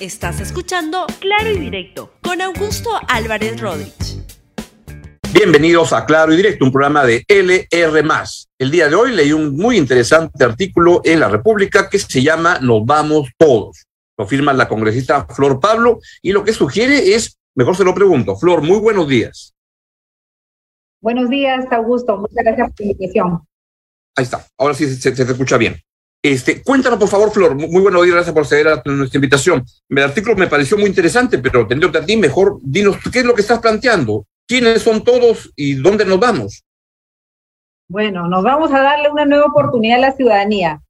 Estás escuchando Claro y Directo con Augusto Álvarez Rodríguez. Bienvenidos a Claro y Directo, un programa de LR. El día de hoy leí un muy interesante artículo en La República que se llama Nos vamos todos. Lo firma la congresista Flor Pablo y lo que sugiere es, mejor se lo pregunto, Flor, muy buenos días. Buenos días, Augusto. Muchas gracias por la invitación. Ahí está, ahora sí se, se, escucha bien. Este, cuéntanos, por favor, Flor. Muy buenos días, gracias por acceder a nuestra invitación. El artículo me pareció muy interesante, pero teniéndote a ti, mejor dinos qué es lo que estás planteando, quiénes son todos y dónde nos vamos. Bueno, nos vamos a darle una nueva oportunidad a la ciudadanía.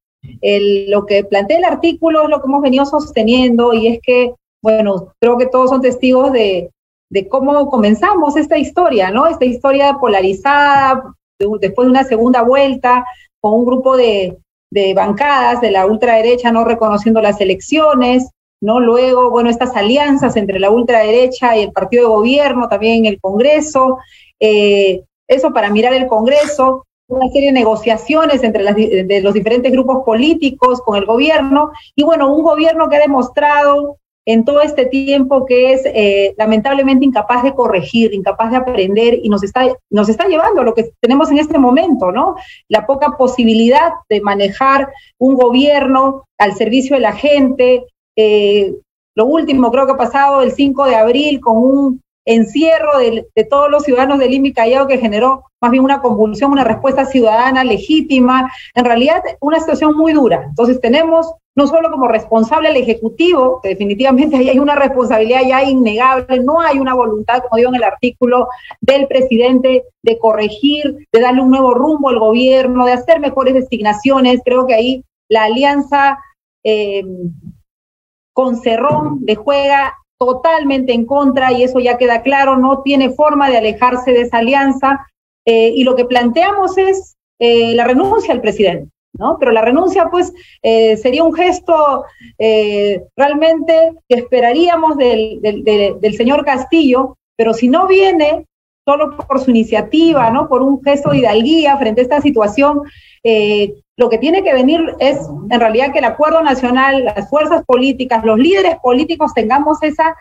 Lo que plantea el artículo es lo que hemos venido sosteniendo y es que, bueno, creo que todos son testigos de, de cómo comenzamos esta historia, ¿no? Esta historia polarizada, después de una segunda vuelta, con un grupo de, de bancadas de la ultraderecha no reconociendo las elecciones, ¿no? Luego, bueno, estas alianzas entre la ultraderecha y el partido de gobierno, también el Congreso, eh, eso para mirar el Congreso, una serie de negociaciones entre las, de los diferentes grupos políticos con el gobierno, y bueno, un gobierno que ha demostrado en todo este tiempo que es eh, lamentablemente incapaz de corregir, incapaz de aprender y nos está, nos está llevando lo que tenemos en este momento, ¿no? La poca posibilidad de manejar un gobierno al servicio de la gente. Eh, lo último creo que ha pasado el 5 de abril con un encierro de, todos los ciudadanos del Lima Callao que generó más bien una convulsión, una respuesta ciudadana legítima, en realidad una situación muy dura. Entonces tenemos no solo como responsable al Ejecutivo, que definitivamente ahí hay una responsabilidad ya innegable, no hay una voluntad, como digo en el artículo, del presidente de corregir, de darle un nuevo rumbo al gobierno, de hacer mejores designaciones. Creo que ahí la alianza eh, con Cerrón le juega totalmente en contra y eso ya queda claro, no tiene forma de alejarse de esa alianza. Eh, y lo que planteamos es eh, la renuncia al presidente. ¿No? Pero la renuncia, pues, eh, sería un gesto eh, realmente que esperaríamos del, del, señor Castillo, pero si no viene solo por su iniciativa, ¿no? Por un gesto de hidalguía frente a esta situación, eh, lo que tiene que venir es, en realidad, que el acuerdo nacional, las fuerzas políticas, los líderes políticos tengamos esa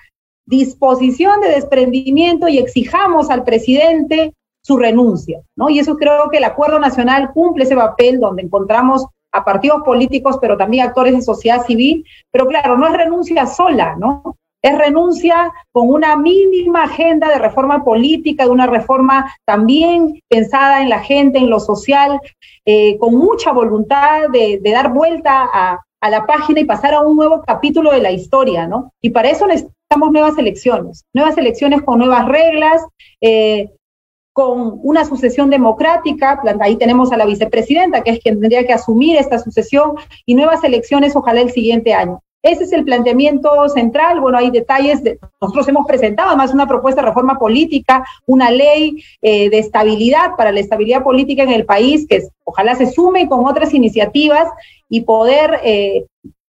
disposición de desprendimiento y exijamos al presidente su renuncia, ¿no? Y eso creo que el Acuerdo Nacional cumple ese papel donde encontramos a partidos políticos, pero también actores de sociedad civil, pero claro, no es renuncia sola, ¿no? Es renuncia con una mínima agenda de reforma política, de una reforma también pensada en la gente, en lo social, eh, con mucha voluntad de, dar vuelta a, a, la página y pasar a un nuevo capítulo de la historia, ¿no? Y para eso necesitamos nuevas elecciones, nuevas elecciones con nuevas reglas, eh, con una sucesión democrática, ahí tenemos a la vicepresidenta, que es quien tendría que asumir esta sucesión, y nuevas elecciones ojalá el siguiente año. Ese es el planteamiento central. Bueno, hay detalles. De, nosotros hemos presentado además una propuesta de reforma política, una ley eh, de estabilidad para la estabilidad política en el país, que es, ojalá se sume con otras iniciativas y poder eh,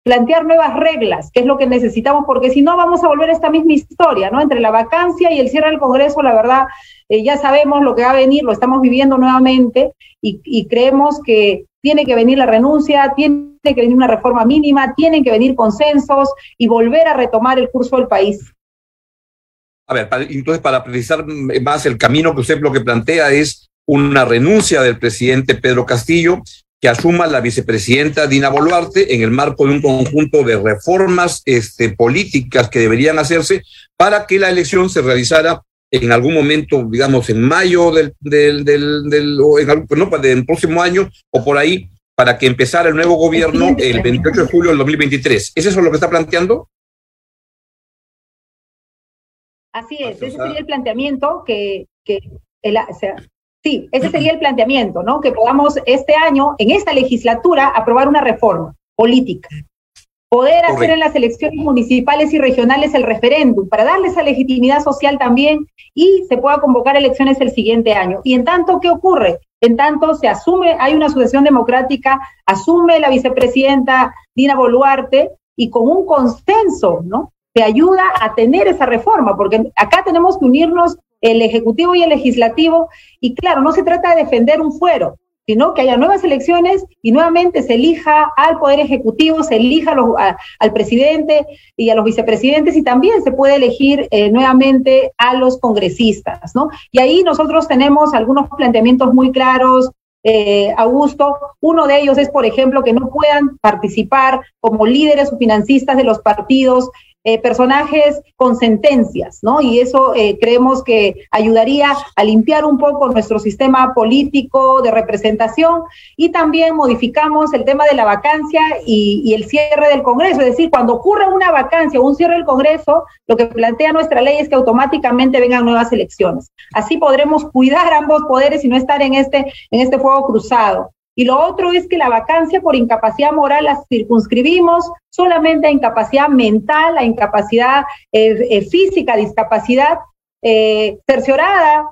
plantear nuevas reglas, que es lo que necesitamos, porque si no vamos a volver a esta misma historia, ¿no? Entre la vacancia y el cierre del Congreso, la verdad, eh, ya sabemos lo que va a venir, lo estamos viviendo nuevamente y, y, creemos que tiene que venir la renuncia, tiene que venir una reforma mínima, tienen que venir consensos y volver a retomar el curso del país. A ver, entonces para precisar más el camino que usted lo que plantea es una renuncia del presidente Pedro Castillo que asuma la vicepresidenta Dina Boluarte en el marco de un conjunto de reformas este, políticas que deberían hacerse para que la elección se realizara en algún momento, digamos, en mayo del, del, del, del o en algún, no, del próximo año o por ahí, para que empezara el nuevo gobierno el 28 de julio del 2023. ¿Es eso lo que está planteando? Así es, ese sería el planteamiento que, que el, o sea, Sí, ese sería el planteamiento, ¿no? Que podamos este año, en esta legislatura, aprobar una reforma política. Poder hacer en las elecciones municipales y regionales el referéndum para darle esa legitimidad social también y se pueda convocar elecciones el siguiente año. Y en tanto, ¿qué ocurre? En tanto, se asume, hay una sucesión democrática, asume la vicepresidenta Dina Boluarte y con un consenso, ¿no? Te ayuda a tener esa reforma, porque acá tenemos que unirnos el Ejecutivo y el Legislativo, y claro, no se trata de defender un fuero, sino que haya nuevas elecciones y nuevamente se elija al Poder Ejecutivo, se elija al presidente y a los vicepresidentes y también se puede elegir eh, nuevamente a los congresistas, ¿no? Y ahí nosotros tenemos algunos planteamientos muy claros, eh, Augusto. Uno de ellos es, por ejemplo, que no puedan participar como líderes o financistas de los partidos eh, personajes con sentencias, ¿no? Y eso eh, creemos que ayudaría a limpiar un poco nuestro sistema político de representación y también modificamos el tema de la vacancia y, el cierre del Congreso. Es decir, cuando ocurre una vacancia o un cierre del Congreso, lo que plantea nuestra ley es que automáticamente vengan nuevas elecciones. Así podremos cuidar ambos poderes y no estar en este, en este fuego cruzado. Y lo otro es que la vacancia por incapacidad moral la circunscribimos solamente a incapacidad mental, a incapacidad eh, eh, física, discapacidad eh,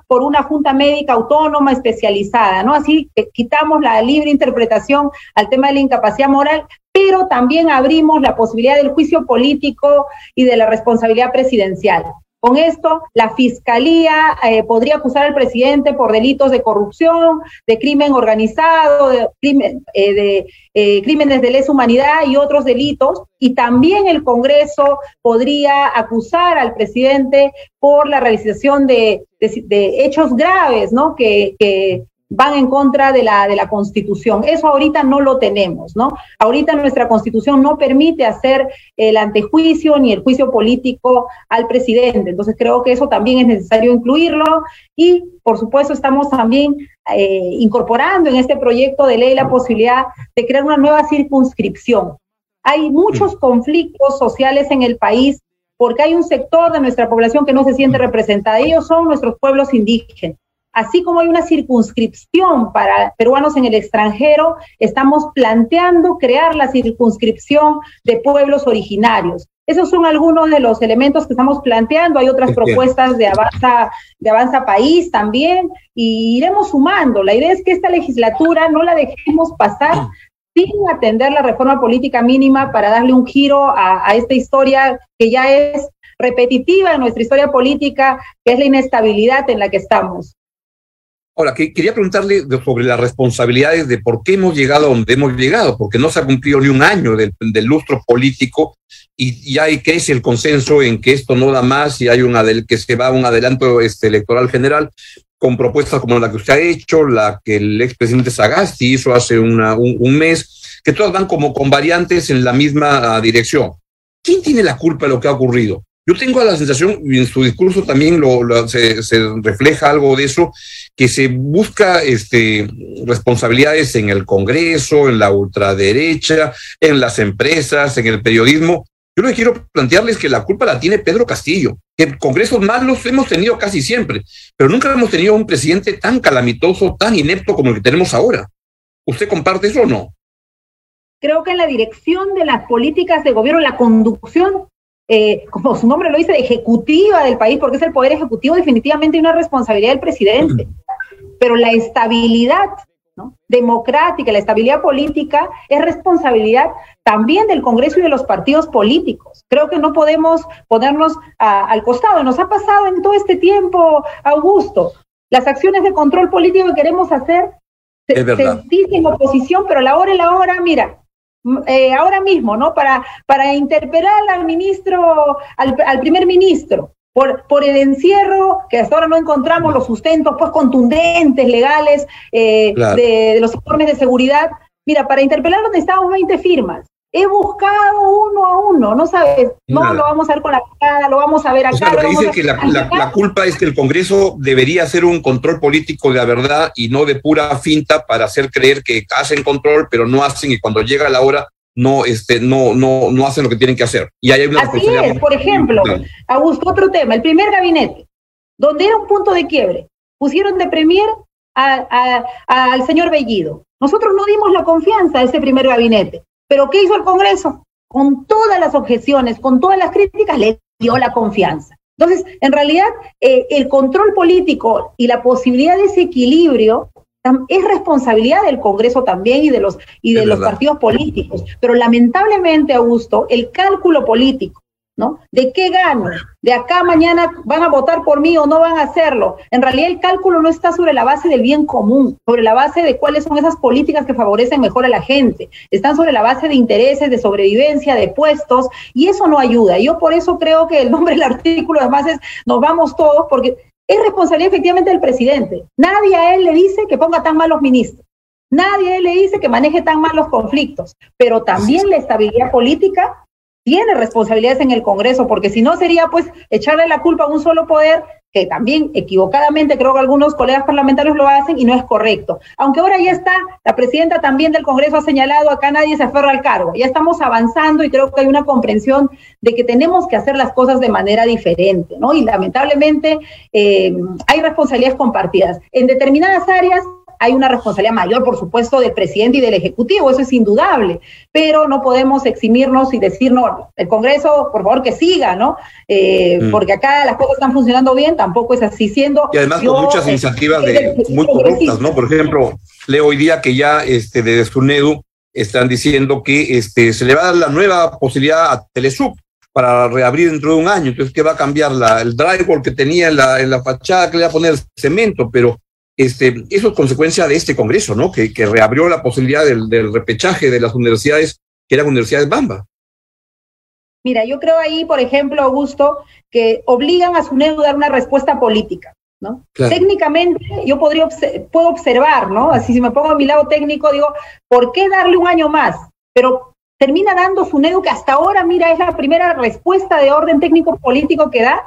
por una junta médica autónoma especializada, ¿no? Así que quitamos la libre interpretación al tema de la incapacidad moral, pero también abrimos la posibilidad del juicio político y de la responsabilidad presidencial. Con esto, la Fiscalía eh, podría acusar al presidente por delitos de corrupción, de crimen organizado, de, eh, eh, crímenes de lesa humanidad y otros delitos. Y también el Congreso podría acusar al presidente por la realización de, hechos graves, ¿no? Que, van en contra de la, de la Constitución. Eso ahorita no lo tenemos, ¿no? Ahorita nuestra Constitución no permite hacer el antejuicio ni el juicio político al presidente. Entonces creo que eso también es necesario incluirlo y, por supuesto, estamos también eh, incorporando en este proyecto de ley la posibilidad de crear una nueva circunscripción. Hay muchos mm. conflictos sociales en el país porque hay un sector de nuestra población que no se siente representada. Ellos son nuestros pueblos indígenas Así como hay una circunscripción para peruanos en el extranjero, estamos planteando crear la circunscripción de pueblos originarios. Esos son algunos de los elementos que estamos planteando. Hay otras propuestas de Avanza, de Avanza País también, y iremos sumando. La idea es que esta legislatura no la dejemos pasar sin atender la reforma política mínima para darle un giro a, a esta historia que ya es repetitiva en nuestra historia política, que es la inestabilidad en la que estamos. Ahora, que, quería preguntarle sobre las responsabilidades de por qué hemos llegado a donde hemos llegado, porque no se ha cumplido ni un año del, lustro político y ya crece el consenso en que esto no da más y hay un que se va a un adelanto este, electoral general con propuestas como la que usted ha hecho, la que el expresidente Sagasti hizo hace una, un, mes, que todas van como con variantes en la misma dirección. ¿Quién tiene la culpa de lo que ha ocurrido? Yo tengo la sensación, y en su discurso también lo, se, refleja algo de eso, que se busca este, responsabilidades en el Congreso, en la ultraderecha, en las empresas, en el periodismo. Yo lo que quiero plantearles es que la culpa la tiene Pedro Castillo, que congresos malos hemos tenido casi siempre, pero nunca hemos tenido un presidente tan calamitoso, tan inepto como el que tenemos ahora. ¿Usted comparte eso o no? Creo que en la dirección de las políticas de gobierno, la conducción eh, como su nombre lo dice, ejecutiva del país, porque es el poder ejecutivo, definitivamente una responsabilidad del presidente. Pero la estabilidad democrática, la estabilidad política es responsabilidad también del Congreso y de los partidos políticos. Creo que no podemos ponernos al costado. Nos ha pasado en todo este tiempo, Augusto. Las acciones de control político que queremos hacer se, se dicen oposición, pero la hora y la hora, mira, eh, ahora mismo, ¿no? Para, para interpelar al ministro, al, primer ministro, por, por, el encierro, que hasta ahora no encontramos los sustentos pues contundentes, legales, eh, de, los informes de seguridad. Mira, para interpelarlo necesitamos 20 firmas. He buscado uno a uno, no sabes, no lo vamos a ver con la cara, lo vamos a ver acá. O sea, que que la, la, culpa es que el Congreso debería hacer un control político de la verdad y no de pura finta para hacer creer que hacen control, pero no hacen y cuando llega la hora no, este, no, no, no hacen lo que tienen que hacer. Y hay una Así es, por ejemplo, Augusto, otro tema, el primer gabinete, donde era un punto de quiebre, pusieron de premier al señor Bellido. Nosotros no dimos la confianza a ese primer gabinete. Pero ¿qué hizo el Congreso? Con todas las objeciones, con todas las críticas, le dio la confianza. Entonces, en realidad, eh, el control político y la posibilidad de ese equilibrio es responsabilidad del Congreso también y de los, y de los partidos políticos. Pero lamentablemente, Augusto, el cálculo político ¿no? ¿De qué gano? ¿De acá mañana van a votar por mí o no van a hacerlo? En realidad el cálculo no está sobre la base del bien común, sobre la base de cuáles son esas políticas que favorecen mejor a la gente. Están sobre la base de intereses, de sobrevivencia, de puestos, y eso no ayuda. Yo por eso creo que el nombre del artículo además es nos vamos todos, porque es responsabilidad efectivamente del presidente. Nadie a él le dice que ponga tan mal los ministros. Nadie a él le dice que maneje tan mal los conflictos, pero también la estabilidad política tiene responsabilidades en el Congreso, porque si no sería pues echarle la culpa a un solo poder, que también equivocadamente creo que algunos colegas parlamentarios lo hacen y no es correcto. Aunque ahora ya está, la presidenta también del Congreso ha señalado, acá nadie se aferra al cargo, ya estamos avanzando y creo que hay una comprensión de que tenemos que hacer las cosas de manera diferente, ¿no? Y lamentablemente eh, hay responsabilidades compartidas. En determinadas áreas hay una responsabilidad mayor, por supuesto, del presidente y del Ejecutivo, eso es indudable, pero no podemos eximirnos y decir, no, el Congreso, por favor, que siga, ¿no? Eh, mm. Porque acá las cosas están funcionando bien, tampoco es así siendo. Y además con muchas iniciativas de, muy corruptas, ¿no? Por ejemplo, leo hoy día que ya este, de SUNEDU están diciendo que este, se le va a dar la nueva posibilidad a Telesub para reabrir dentro de un año. Entonces, ¿qué va a cambiar? La, el drywall que tenía en la, en la fachada, que le va a poner cemento, pero este, eso es consecuencia de este Congreso, ¿no? Que, reabrió la posibilidad del, repechaje de las universidades, que eran universidades Bamba. Mira, yo creo ahí, por ejemplo, Augusto, que obligan a SUNEDU a dar una respuesta política, ¿no? Técnicamente, yo podría puedo observar, ¿no? Así si me pongo a mi lado técnico, digo, ¿por qué darle un año más? Pero termina dando SUNEDU que hasta ahora, mira, es la primera respuesta de orden técnico político que da.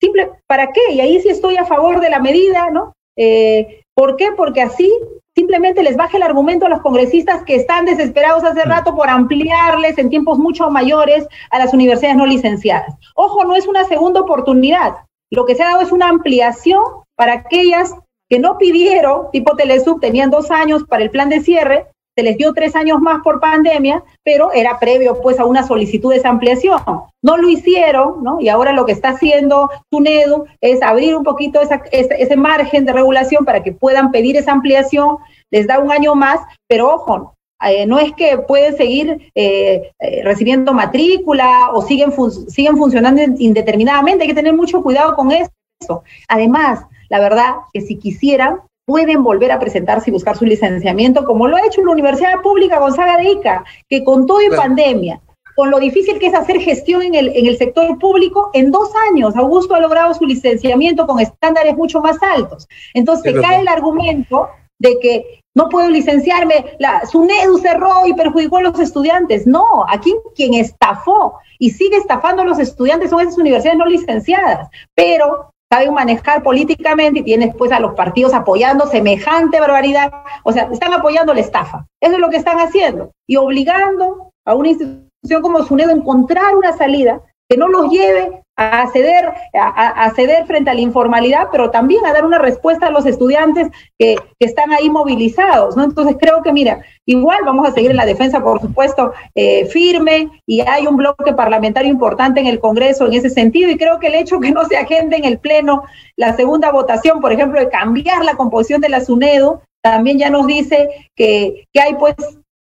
Simple, ¿para qué? Y ahí sí estoy a favor de la medida, ¿no? Eh, ¿Por qué? Porque así simplemente les baja el argumento a los congresistas que están desesperados hace rato por ampliarles en tiempos mucho mayores a las universidades no licenciadas. Ojo, no es una segunda oportunidad. Lo que se ha dado es una ampliación para aquellas que no pidieron, tipo Telesub, tenían dos años para el plan de cierre, se les dio tres años más por pandemia, pero era previo pues a una solicitud de esa ampliación. No lo hicieron, ¿no? Y ahora lo que está haciendo TUNEDU es abrir un poquito ese, margen de regulación para que puedan pedir esa ampliación, les da un año más, pero ojo, eh, no es que pueden seguir eh, eh, recibiendo matrícula o siguen, siguen funcionando indeterminadamente, hay que tener mucho cuidado con eso. Además, la verdad que si quisieran, pueden volver a presentarse y buscar su licenciamiento, como lo ha hecho la Universidad Pública Gonzaga de Ica, que con todo y pandemia, con lo difícil que es hacer gestión en el, en el sector público, en dos años Augusto ha logrado su licenciamiento con estándares mucho más altos. Entonces cae el argumento de que no puedo licenciarme, la SUNEDU cerró y perjudicó a los estudiantes. No, aquí quien estafó y sigue estafando a los estudiantes son esas universidades no licenciadas. Pero saben manejar políticamente y tienes pues a los partidos apoyando semejante barbaridad. O sea, están apoyando la estafa. Eso es lo que están haciendo. Y obligando a una institución como SUNEDO a encontrar una salida que no los lleve a ceder, a, ceder frente a la informalidad, pero también a dar una respuesta a los estudiantes que, están ahí movilizados, ¿no? Entonces creo que, mira, igual vamos a seguir en la defensa, por supuesto, eh, firme, y hay un bloque parlamentario importante en el Congreso en ese sentido, y creo que el hecho que no se agende en el Pleno la segunda votación, por ejemplo, de cambiar la composición de la SUNEDO, también ya nos dice que, hay pues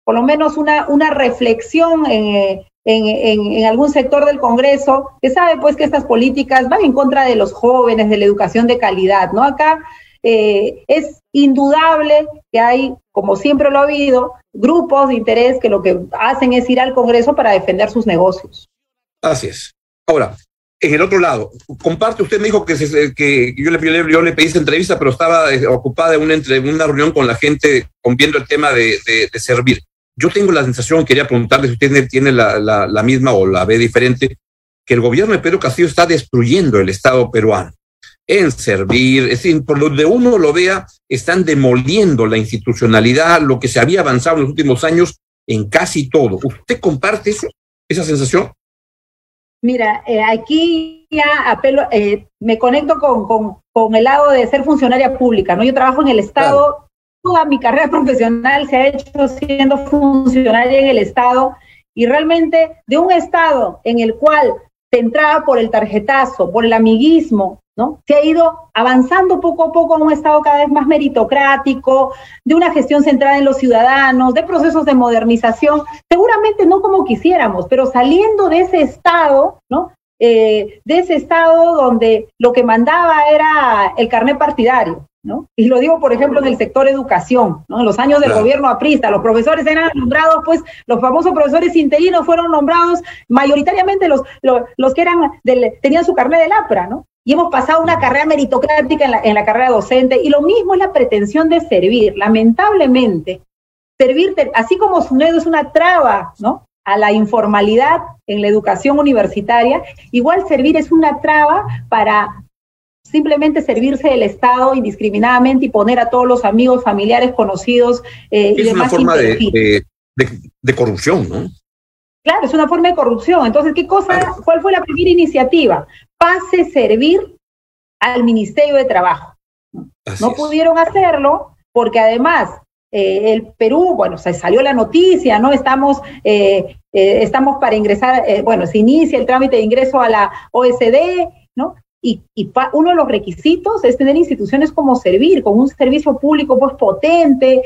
por lo menos una, una reflexión en, algún sector del Congreso que sabe pues que estas políticas van en contra de los jóvenes, de la educación de calidad, ¿no? Acá eh, es indudable que hay, como siempre lo ha habido, grupos de interés que lo que hacen es ir al Congreso para defender sus negocios. Así es. Ahora, en el otro lado, comparte, usted me dijo que, que yo, le, yo, le, pedí esta entrevista, pero estaba eh, ocupada en una, entre, una reunión con la gente viendo el tema de servir. Yo tengo la sensación, quería preguntarle si usted tiene la, la, misma o la ve diferente, que el gobierno de Pedro Castillo está destruyendo el Estado peruano en servir, es decir, por donde uno lo vea, están demoliendo la institucionalidad, lo que se había avanzado en los últimos años en casi todo. ¿Usted comparte eso, esa sensación? Mira, eh, aquí ya apelo, eh, me conecto con, con, con, el lado de ser funcionaria pública, ¿no? Yo trabajo en el Estado, toda mi carrera profesional se ha hecho siendo funcionaria en el Estado y realmente de un Estado en el cual se entraba por el tarjetazo, por el amiguismo, ¿no? Se ha ido avanzando poco a poco a un Estado cada vez más meritocrático, de una gestión centrada en los ciudadanos, de procesos de modernización, seguramente no como quisiéramos, pero saliendo de ese Estado, ¿no? eh, de ese Estado donde lo que mandaba era el carnet partidario. ¿No? Y lo digo, por ejemplo, en el sector educación, ¿no? En los años del gobierno aprista, los profesores eran nombrados, pues, los famosos profesores interinos fueron nombrados mayoritariamente los, los, que eran del, tenían su carnet del APRA, ¿no? Y hemos pasado una carrera meritocrática en la, en la carrera docente, y lo mismo es la pretensión de servir. Lamentablemente, servir, así como SUNEDO es una traba, ¿no? a la informalidad en la educación universitaria, igual servir es una traba para simplemente servirse del Estado indiscriminadamente y poner a todos los amigos, familiares, conocidos eh, es una forma de, de, corrupción, ¿no? Claro, es una forma de corrupción. Entonces, ¿qué cosa? ¿Cuál fue la primera iniciativa? Pase servir al Ministerio de Trabajo. no pudieron hacerlo porque además eh, el Perú, bueno, se salió la noticia, ¿no? Estamos, eh, eh, estamos para ingresar, bueno, se inicia el trámite de ingreso a la OSD, ¿no? Y, uno de los requisitos es tener instituciones como Servir, con un servicio público pues potente,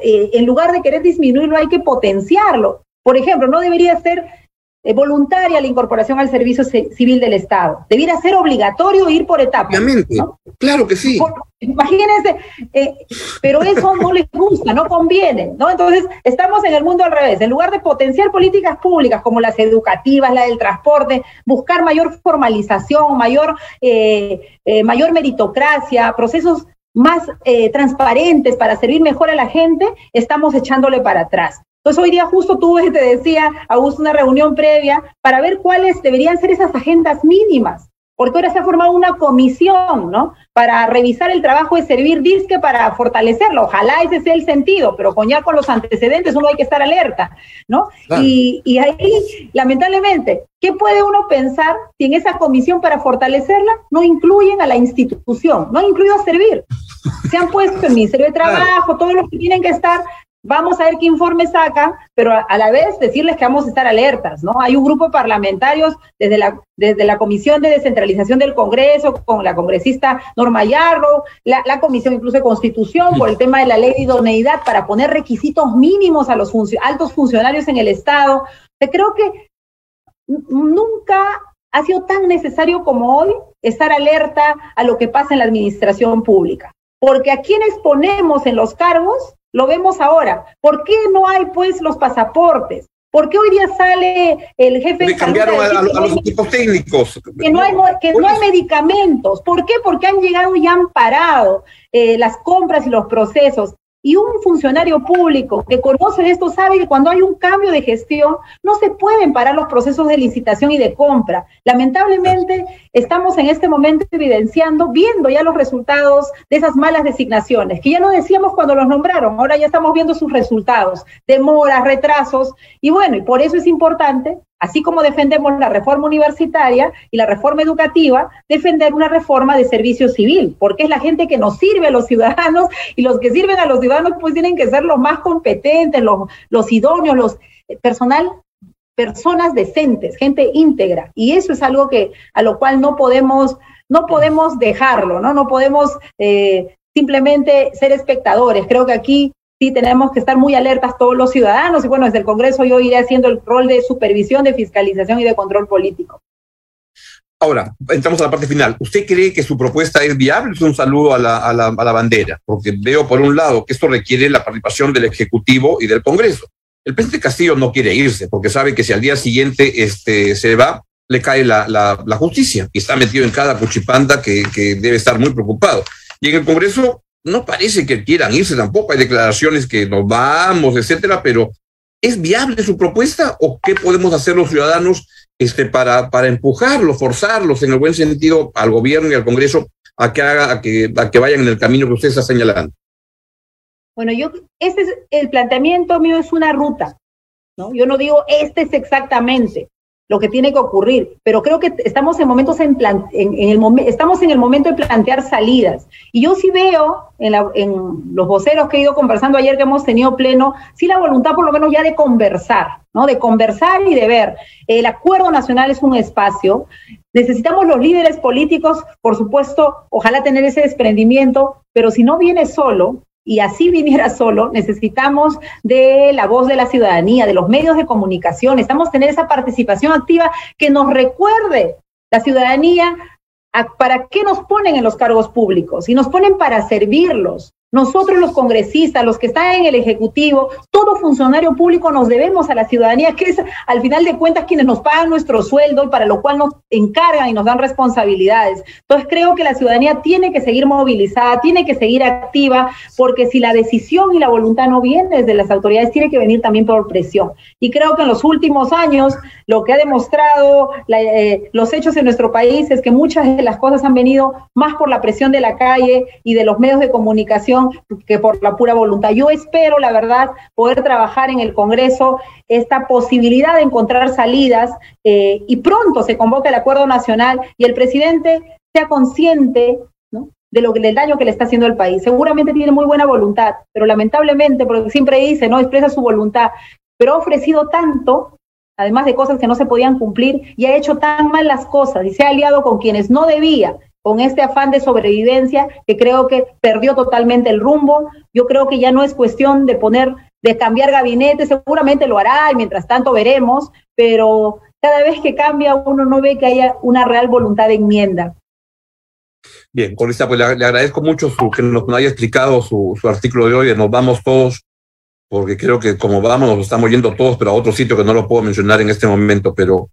en lugar de querer disminuirlo hay que potenciarlo. Por ejemplo, no debería ser eh, voluntaria la incorporación al servicio civil del Estado. Debiera ser obligatorio ir por etapas. Obviamente, claro que sí. imagínense, eh, pero eso no les gusta, no conviene, ¿no? Entonces, estamos en el mundo al revés. En lugar de potenciar políticas públicas como las educativas, la del transporte, buscar mayor formalización, mayor, eh, mayor meritocracia, procesos más transparentes para servir mejor a la gente, estamos echándole para atrás. Entonces hoy día justo tuve, te decía, Augusto, una reunión previa para ver cuáles deberían ser esas agendas mínimas, porque ahora se ha formado una comisión, ¿no? Para revisar el trabajo de servir DISCE para fortalecerlo. Ojalá ese sea el sentido, pero con ya con los antecedentes uno hay que estar alerta, ¿no? Y, y ahí, lamentablemente, ¿qué puede uno pensar si en esa comisión para fortalecerla no incluyen a la institución, no ha incluido a servir? Se han puesto el Ministerio de Trabajo, todos los que tienen que estar, Vamos a ver qué informe saca, pero a, la vez decirles que vamos a estar alertas, ¿no? Hay un grupo de parlamentarios desde la, desde la Comisión de Descentralización del Congreso, con la congresista Norma Yarro, la, Comisión incluso de Constitución, por el tema de la ley de idoneidad, para poner requisitos mínimos a los altos funcionarios en el Estado. creo que nunca ha sido tan necesario como hoy estar alerta a lo que pasa en la administración pública. Porque a quienes ponemos en los cargos lo vemos ahora. ¿Por qué no hay pues los pasaportes? ¿Por qué hoy día sale el jefe de cambiaron a, los equipos técnicos. Que no hay, que no hay medicamentos. ¿Por qué? Porque han llegado y han parado eh, las compras y los procesos. Y un funcionario público que conoce esto sabe que cuando hay un cambio de gestión no se pueden parar los procesos de licitación y de compra. Lamentablemente estamos en este momento evidenciando, viendo ya los resultados de esas malas designaciones, que ya no decíamos cuando los nombraron, ahora ya estamos viendo sus resultados, demoras, retrasos, y bueno, y por eso es importante Así como defendemos la reforma universitaria y la reforma educativa, defender una reforma de servicio civil, porque es la gente que nos sirve a los ciudadanos y los que sirven a los ciudadanos pues tienen que ser los más competentes, los, idóneos, los eh, personal personas decentes, gente íntegra. Y eso es algo que a lo cual no podemos, no podemos dejarlo, ¿no? No podemos eh, simplemente ser espectadores. Creo que aquí sí tenemos que estar muy alertas todos los ciudadanos y bueno, desde el Congreso yo iré haciendo el rol de supervisión, de fiscalización y de control político. Ahora, entramos a la parte final. ¿Usted cree que su propuesta es viable? Es un saludo a la, a, la, a la, bandera, porque veo por un lado que esto requiere la participación del Ejecutivo y del Congreso. El presidente Castillo no quiere irse, porque sabe que si al día siguiente este, se va, le cae la, la, justicia y está metido en cada cuchipanda que, que debe estar muy preocupado. Y en el Congreso no parece que quieran irse tampoco. Hay declaraciones que nos vamos, etcétera, pero ¿es viable su propuesta o qué podemos hacer los ciudadanos este, para, para empujarlos, forzarlos en el buen sentido al gobierno y al Congreso a que, haga, a que, a que vayan en el camino que usted está señalando? Bueno, yo, ese es el planteamiento mío, es una ruta, ¿no? Yo no digo este es exactamente, lo que tiene que ocurrir, pero creo que estamos en momentos en, en, el estamos en el momento de plantear salidas. Y yo sí veo en, en, los voceros que he ido conversando ayer que hemos tenido pleno, sí la voluntad por lo menos ya de conversar, ¿no? De conversar y de ver. El acuerdo nacional es un espacio. Necesitamos los líderes políticos, por supuesto, ojalá tener ese desprendimiento, pero si no viene solo, y así viniera solo, necesitamos de la voz de la ciudadanía, de los medios de comunicación, necesitamos tener esa participación activa que nos recuerde La ciudadanía, ¿para qué nos ponen en los cargos públicos? Y nos ponen para servirlos, nosotros los congresistas, los que están en el Ejecutivo, todo funcionario público nos debemos a la ciudadanía, que es al final de cuentas quienes nos pagan nuestro sueldo para lo cual nos encargan y nos dan responsabilidades. Entonces creo que la ciudadanía tiene que seguir movilizada, tiene que seguir activa, porque si la decisión y la voluntad no vienen desde las autoridades, tiene que venir también por presión. Y creo que en los últimos años lo que ha demostrado eh, los hechos en nuestro país es que muchas de las cosas han venido más por la presión de la calle y de los medios de comunicación que por la pura voluntad. Yo espero, la verdad, poder trabajar en el Congreso esta posibilidad de encontrar salidas eh, y pronto se convoque el acuerdo nacional y el presidente sea consciente de lo del daño que le está haciendo al país. Seguramente tiene muy buena voluntad, pero lamentablemente, porque siempre dice, no expresa su voluntad, pero ha ofrecido tanto, además de cosas que no se podían cumplir, y ha hecho tan mal las cosas y se ha aliado con quienes no debía con este afán de sobrevivencia que creo que perdió totalmente el rumbo. Yo creo que ya no es cuestión de poner, de cambiar gabinete, seguramente lo hará y mientras tanto veremos, pero cada vez que cambia uno no ve que haya una real voluntad de enmienda. Bien, Corista, pues le, agradezco mucho su, que nos haya explicado su, su artículo de hoy. Nos vamos todos, porque creo que como vamos, nos estamos yendo todos, pero a otro sitio que no lo puedo mencionar en este momento, pero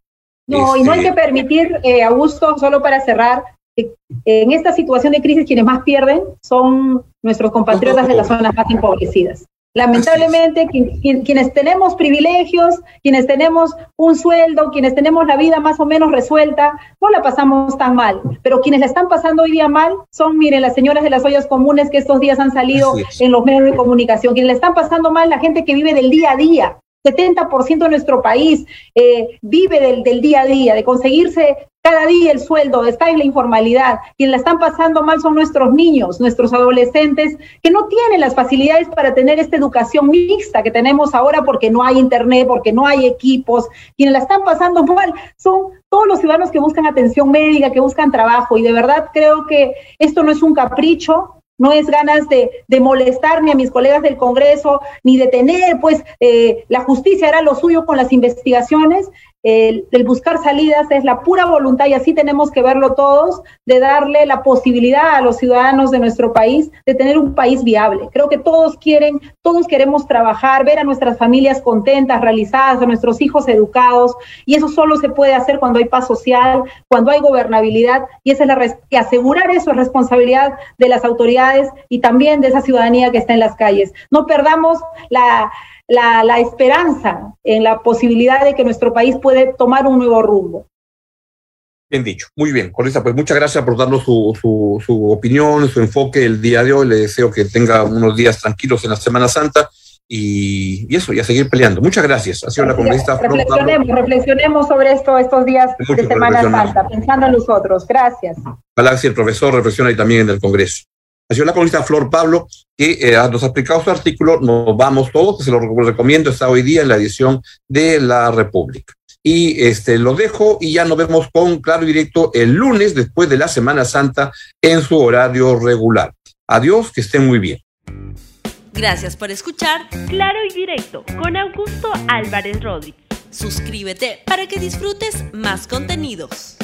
no, y no hay que este permitir, eh, Augusto, solo para cerrar, en esta situación de crisis quienes más pierden son nuestros compatriotas de las zonas más empobrecidas. Lamentablemente, quienes tenemos privilegios, quienes tenemos un sueldo, quienes tenemos la vida más o menos resuelta, no la pasamos tan mal. Pero quienes la están pasando hoy día mal son, miren, las señoras de las ollas comunes que estos días han salido en los medios de comunicación. Quienes la están pasando mal, la gente que vive del día a día. 70% de nuestro país eh, vive del, del, día a día, de conseguirse cada día el sueldo, está en la informalidad. Quienes la están pasando mal son nuestros niños, nuestros adolescentes, que no tienen las facilidades para tener esta educación mixta que tenemos ahora porque no hay internet, porque no hay equipos. Quienes la están pasando mal son todos los ciudadanos que buscan atención médica, que buscan trabajo. Y de verdad creo que esto no es un capricho, no es ganas de, de, molestar ni a mis colegas del Congreso, ni de tener, pues, eh, la justicia hará lo suyo con las investigaciones, el, buscar salidas es la pura voluntad, y así tenemos que verlo todos, de darle la posibilidad a los ciudadanos de nuestro país de tener un país viable. Creo que todos quieren, todos queremos trabajar, ver a nuestras familias contentas, realizadas, a nuestros hijos educados, y eso solo se puede hacer cuando hay paz social, cuando hay gobernabilidad, y esa es la y asegurar eso es responsabilidad de las autoridades y también de esa ciudadanía que está en las calles. No perdamos la la, esperanza en la posibilidad de que nuestro país puede tomar un nuevo rumbo. Bien dicho, muy bien. Corista, pues muchas gracias por darnos su, su, opinión, su enfoque el día de hoy. Le deseo que tenga unos días tranquilos en la Semana Santa y, eso, y a seguir peleando. Muchas gracias. Ha sido la congresista. Reflexionemos, reflexionemos sobre esto estos días de Semana Santa, pensando en nosotros. Gracias. Ojalá si el profesor reflexiona ahí también en el Congreso. Sido la congresista Flor Pablo que eh, nos ha explicado su artículo. Nos vamos todos, que se lo recomiendo, está hoy día en la edición de La República. Y este lo dejo y ya nos vemos con Claro Directo el lunes después de la Semana Santa en su horario regular. Adiós, que estén muy bien. Gracias por escuchar Claro y Directo con Augusto Álvarez Rodríguez. Suscríbete para que disfrutes más contenidos.